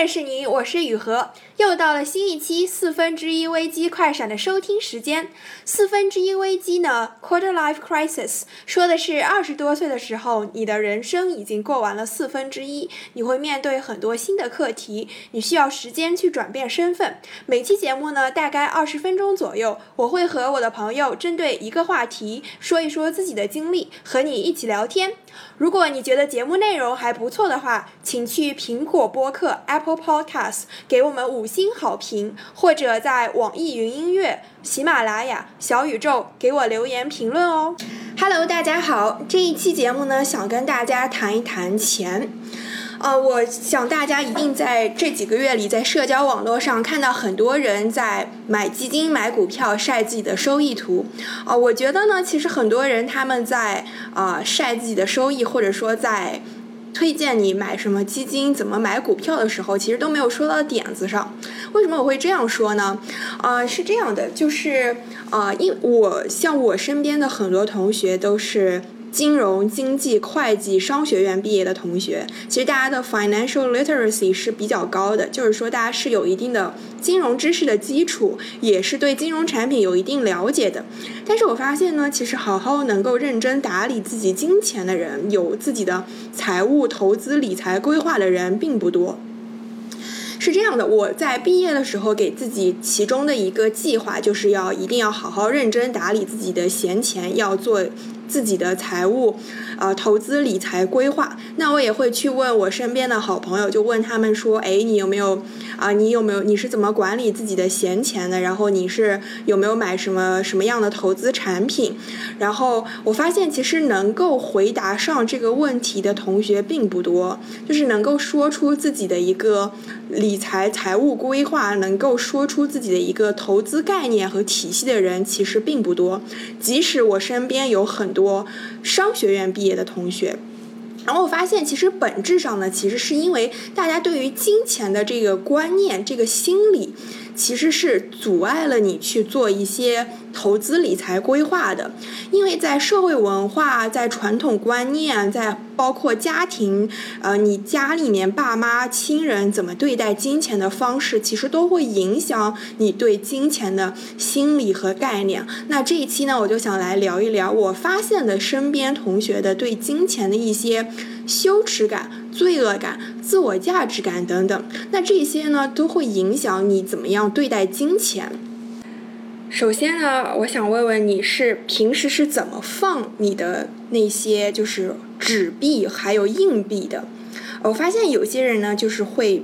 认识你，我是雨禾。又到了新一期四分之一危机快闪的收听时间。四分之一危机呢，Quarter Life Crisis，说的是二十多岁的时候，你的人生已经过完了四分之一，你会面对很多新的课题，你需要时间去转变身份。每期节目呢，大概二十分钟左右，我会和我的朋友针对一个话题说一说自己的经历，和你一起聊天。如果你觉得节目内容还不错的话，请去苹果播客 Apple Podcast 给我们五星好评，或者在网易云音乐、喜马拉雅、小宇宙给我留言评论哦。Hello，大家好，这一期节目呢，想跟大家谈一谈钱。呃，我想大家一定在这几个月里，在社交网络上看到很多人在买基金、买股票晒自己的收益图。啊，我觉得呢，其实很多人他们在啊晒自己的收益，或者说在推荐你买什么基金、怎么买股票的时候，其实都没有说到点子上。为什么我会这样说呢？啊，是这样的，就是啊，因我像我身边的很多同学都是。金融、经济、会计、商学院毕业的同学，其实大家的 financial literacy 是比较高的，就是说大家是有一定的金融知识的基础，也是对金融产品有一定了解的。但是我发现呢，其实好好能够认真打理自己金钱的人，有自己的财务、投资、理财规划的人并不多。是这样的，我在毕业的时候给自己其中的一个计划，就是要一定要好好认真打理自己的闲钱，要做。自己的财务，呃，投资理财规划，那我也会去问我身边的好朋友，就问他们说，哎，你有没有啊？你有没有？你是怎么管理自己的闲钱的？然后你是有没有买什么什么样的投资产品？然后我发现，其实能够回答上这个问题的同学并不多，就是能够说出自己的一个理财财务规划，能够说出自己的一个投资概念和体系的人，其实并不多。即使我身边有很多。商学院毕业的同学，然后我发现，其实本质上呢，其实是因为大家对于金钱的这个观念、这个心理。其实是阻碍了你去做一些投资理财规划的，因为在社会文化、在传统观念、在包括家庭，呃，你家里面爸妈亲人怎么对待金钱的方式，其实都会影响你对金钱的心理和概念。那这一期呢，我就想来聊一聊我发现的身边同学的对金钱的一些羞耻感。罪恶感、自我价值感等等，那这些呢都会影响你怎么样对待金钱。首先呢，我想问问你是平时是怎么放你的那些就是纸币还有硬币的？我发现有些人呢就是会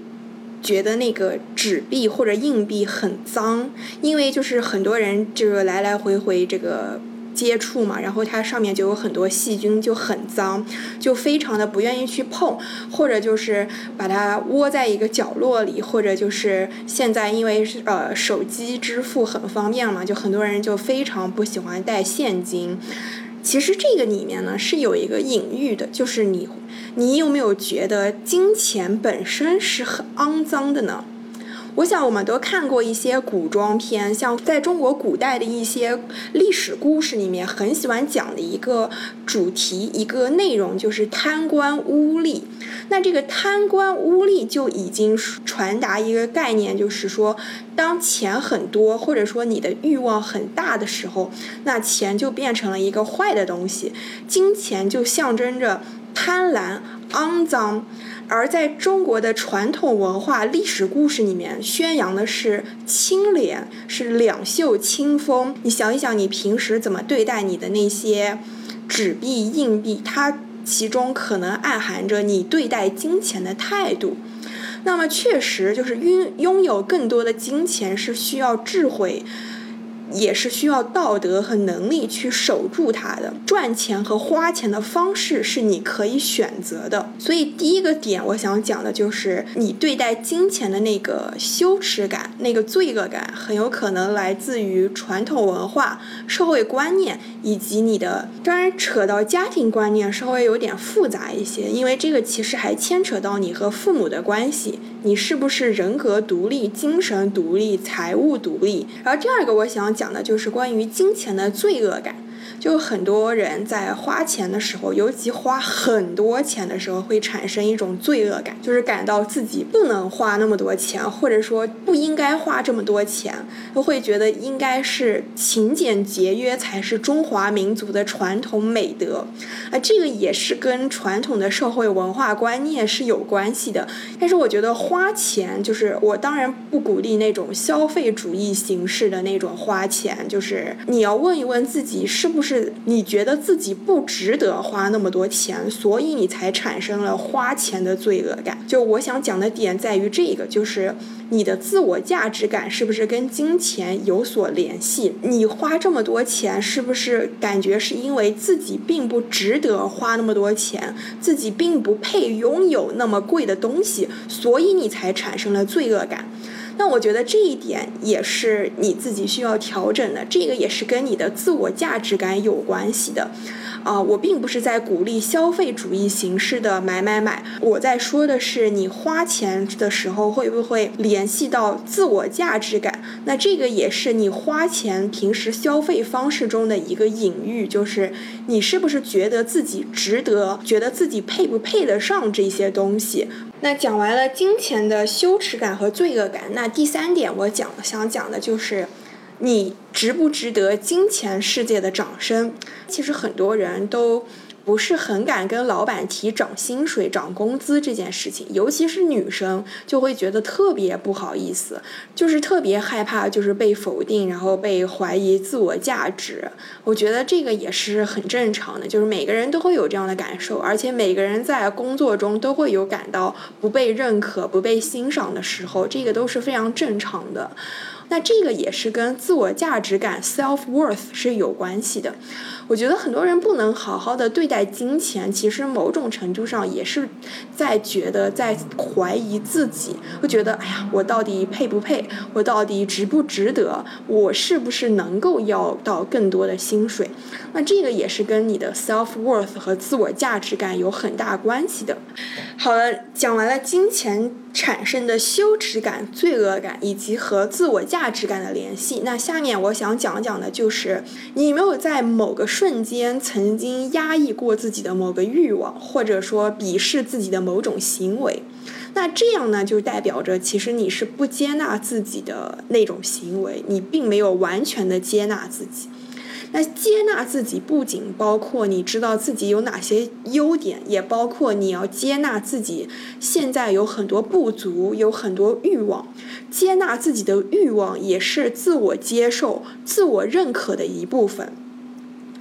觉得那个纸币或者硬币很脏，因为就是很多人就是来来回回这个。接触嘛，然后它上面就有很多细菌，就很脏，就非常的不愿意去碰，或者就是把它窝在一个角落里，或者就是现在因为呃手机支付很方便嘛，就很多人就非常不喜欢带现金。其实这个里面呢是有一个隐喻的，就是你你有没有觉得金钱本身是很肮脏的呢？我想我们都看过一些古装片，像在中国古代的一些历史故事里面，很喜欢讲的一个主题、一个内容就是贪官污吏。那这个贪官污吏就已经传达一个概念，就是说，当钱很多，或者说你的欲望很大的时候，那钱就变成了一个坏的东西，金钱就象征着贪婪、肮脏。而在中国的传统文化历史故事里面，宣扬的是清廉，是两袖清风。你想一想，你平时怎么对待你的那些纸币、硬币，它其中可能暗含着你对待金钱的态度。那么，确实就是拥拥有更多的金钱是需要智慧。也是需要道德和能力去守住它的。赚钱和花钱的方式是你可以选择的。所以第一个点，我想讲的就是你对待金钱的那个羞耻感、那个罪恶感，很有可能来自于传统文化、社会观念以及你的。当然，扯到家庭观念稍微有点复杂一些，因为这个其实还牵扯到你和父母的关系。你是不是人格独立、精神独立、财务独立？然后第二个我想讲的就是关于金钱的罪恶感。就很多人在花钱的时候，尤其花很多钱的时候，会产生一种罪恶感，就是感到自己不能花那么多钱，或者说不应该花这么多钱，都会觉得应该是勤俭节约才是中华民族的传统美德。啊，这个也是跟传统的社会文化观念是有关系的。但是我觉得花钱，就是我当然不鼓励那种消费主义形式的那种花钱，就是你要问一问自己，是不是你觉得自己不值得花那么多钱，所以你才产生了花钱的罪恶感。就我想讲的点在于这个，就是你的自我价值感是不是跟金钱有所联系？你花这么多钱，是不是感觉是因为自己并不值得花那么多钱，自己并不配拥有那么贵的东西，所以你才产生了罪恶感？那我觉得这一点也是你自己需要调整的，这个也是跟你的自我价值感有关系的。啊，我并不是在鼓励消费主义形式的买买买，我在说的是你花钱的时候会不会联系到自我价值感？那这个也是你花钱平时消费方式中的一个隐喻，就是你是不是觉得自己值得，觉得自己配不配得上这些东西？那讲完了金钱的羞耻感和罪恶感，那第三点我讲想讲的就是。你值不值得金钱世界的掌声？其实很多人都不是很敢跟老板提涨薪水、涨工资这件事情，尤其是女生就会觉得特别不好意思，就是特别害怕，就是被否定，然后被怀疑自我价值。我觉得这个也是很正常的，就是每个人都会有这样的感受，而且每个人在工作中都会有感到不被认可、不被欣赏的时候，这个都是非常正常的。那这个也是跟自我价值感 （self worth） 是有关系的。我觉得很多人不能好好的对待金钱，其实某种程度上也是在觉得在怀疑自己，会觉得哎呀，我到底配不配？我到底值不值得？我是不是能够要到更多的薪水？那这个也是跟你的 self worth 和自我价值感有很大关系的。好了，讲完了金钱产生的羞耻感、罪恶感以及和自我价价值感的联系，那下面我想讲讲的就是你有没有在某个。瞬间曾经压抑过自己的某个欲望，或者说鄙视自己的某种行为，那这样呢，就代表着其实你是不接纳自己的那种行为，你并没有完全的接纳自己。那接纳自己不仅包括你知道自己有哪些优点，也包括你要接纳自己现在有很多不足，有很多欲望。接纳自己的欲望也是自我接受、自我认可的一部分。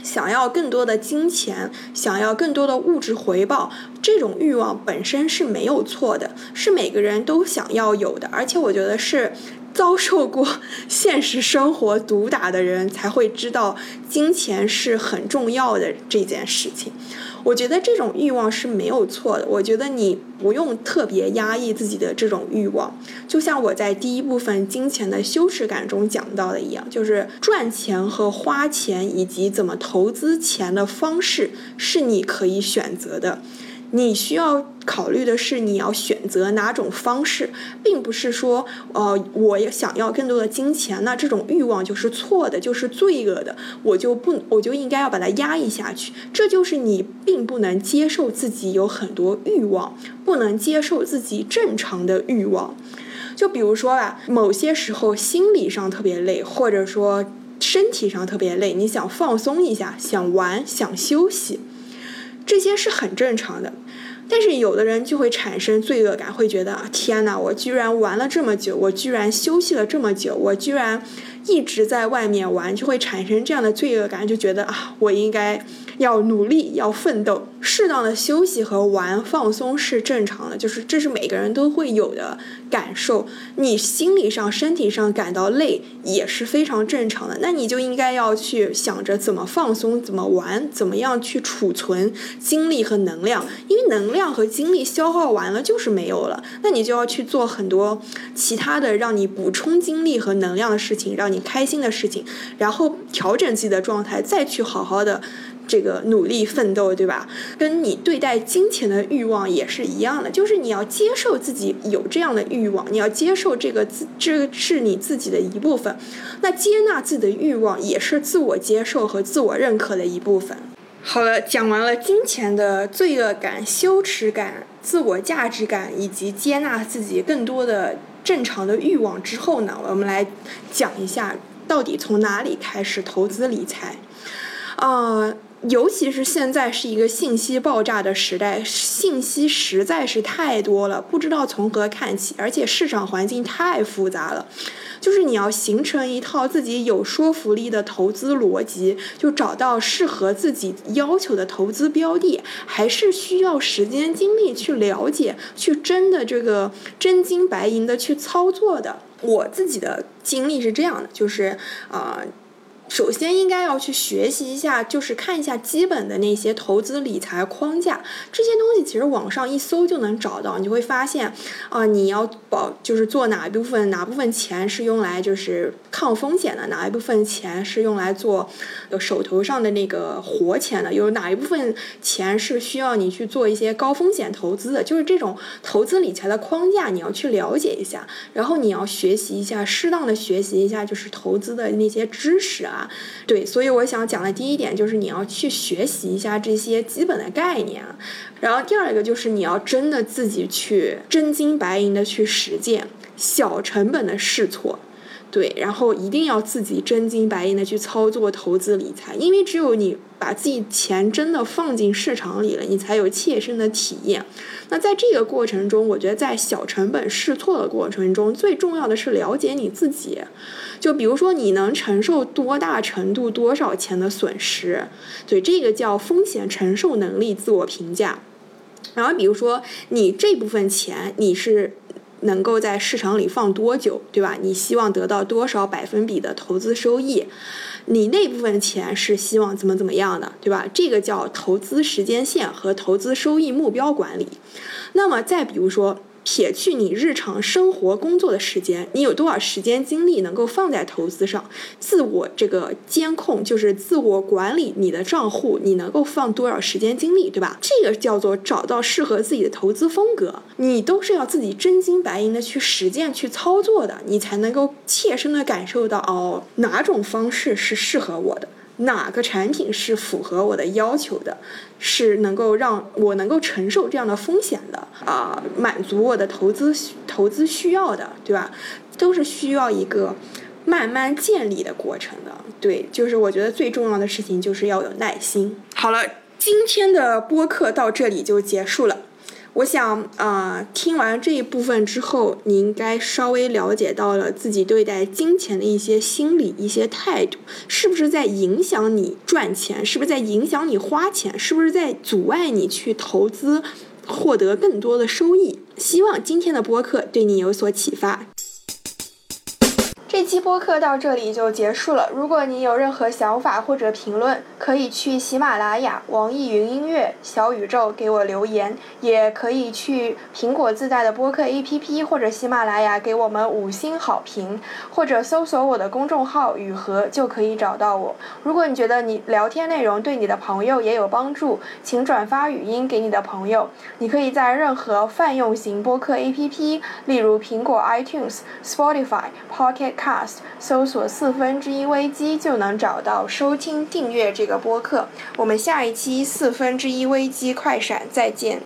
想要更多的金钱，想要更多的物质回报，这种欲望本身是没有错的，是每个人都想要有的。而且我觉得是遭受过现实生活毒打的人才会知道，金钱是很重要的这件事情。我觉得这种欲望是没有错的。我觉得你不用特别压抑自己的这种欲望，就像我在第一部分金钱的羞耻感中讲到的一样，就是赚钱和花钱以及怎么投资钱的方式是你可以选择的。你需要考虑的是，你要选择哪种方式，并不是说，呃，我想要更多的金钱，那这种欲望就是错的，就是罪恶的，我就不，我就应该要把它压抑下去。这就是你并不能接受自己有很多欲望，不能接受自己正常的欲望。就比如说吧，某些时候心理上特别累，或者说身体上特别累，你想放松一下，想玩，想休息，这些是很正常的。但是有的人就会产生罪恶感，会觉得天哪，我居然玩了这么久，我居然休息了这么久，我居然。一直在外面玩，就会产生这样的罪恶感，就觉得啊，我应该要努力，要奋斗。适当的休息和玩放松是正常的，就是这是每个人都会有的感受。你心理上、身体上感到累也是非常正常的，那你就应该要去想着怎么放松、怎么玩、怎么样去储存精力和能量，因为能量和精力消耗完了就是没有了，那你就要去做很多其他的让你补充精力和能量的事情，让你。开心的事情，然后调整自己的状态，再去好好的这个努力奋斗，对吧？跟你对待金钱的欲望也是一样的，就是你要接受自己有这样的欲望，你要接受这个自这是你自己的一部分。那接纳自己的欲望也是自我接受和自我认可的一部分。好了，讲完了金钱的罪恶感、羞耻感、自我价值感以及接纳自己更多的正常的欲望之后呢，我们来讲一下到底从哪里开始投资理财。啊，尤其是现在是一个信息爆炸的时代，信息实在是太多了，不知道从何看起，而且市场环境太复杂了。就是你要形成一套自己有说服力的投资逻辑，就找到适合自己要求的投资标的，还是需要时间精力去了解，去真的这个真金白银的去操作的。我自己的经历是这样的，就是啊。首先应该要去学习一下，就是看一下基本的那些投资理财框架，这些东西其实网上一搜就能找到。你就会发现，啊，你要保就是做哪一部分，哪部分钱是用来就是抗风险的，哪一部分钱是用来做手头上的那个活钱的，有哪一部分钱是需要你去做一些高风险投资的，就是这种投资理财的框架你要去了解一下，然后你要学习一下，适当的学习一下就是投资的那些知识啊。对，所以我想讲的第一点就是你要去学习一下这些基本的概念，然后第二个就是你要真的自己去真金白银的去实践，小成本的试错。对，然后一定要自己真金白银的去操作投资理财，因为只有你把自己钱真的放进市场里了，你才有切身的体验。那在这个过程中，我觉得在小成本试错的过程中，最重要的是了解你自己。就比如说，你能承受多大程度、多少钱的损失？对，这个叫风险承受能力自我评价。然后，比如说你这部分钱，你是。能够在市场里放多久，对吧？你希望得到多少百分比的投资收益？你那部分钱是希望怎么怎么样的，对吧？这个叫投资时间线和投资收益目标管理。那么再比如说。撇去你日常生活工作的时间，你有多少时间精力能够放在投资上？自我这个监控就是自我管理你的账户，你能够放多少时间精力，对吧？这个叫做找到适合自己的投资风格。你都是要自己真金白银的去实践、去操作的，你才能够切身的感受到哦，哪种方式是适合我的。哪个产品是符合我的要求的，是能够让我能够承受这样的风险的啊，满足我的投资投资需要的，对吧？都是需要一个慢慢建立的过程的。对，就是我觉得最重要的事情就是要有耐心。好了，今天的播客到这里就结束了。我想啊，听完这一部分之后，你应该稍微了解到了自己对待金钱的一些心理、一些态度，是不是在影响你赚钱？是不是在影响你花钱？是不是在阻碍你去投资，获得更多的收益？希望今天的播客对你有所启发。这期播客到这里就结束了。如果你有任何想法或者评论，可以去喜马拉雅、网易云音乐、小宇宙给我留言，也可以去苹果自带的播客 APP 或者喜马拉雅给我们五星好评，或者搜索我的公众号“雨禾”就可以找到我。如果你觉得你聊天内容对你的朋友也有帮助，请转发语音给你的朋友。你可以在任何泛用型播客 APP，例如苹果 iTunes、Spotify、Pocket。Cast 搜索四分之一危机就能找到收听订阅这个播客。我们下一期四分之一危机快闪再见。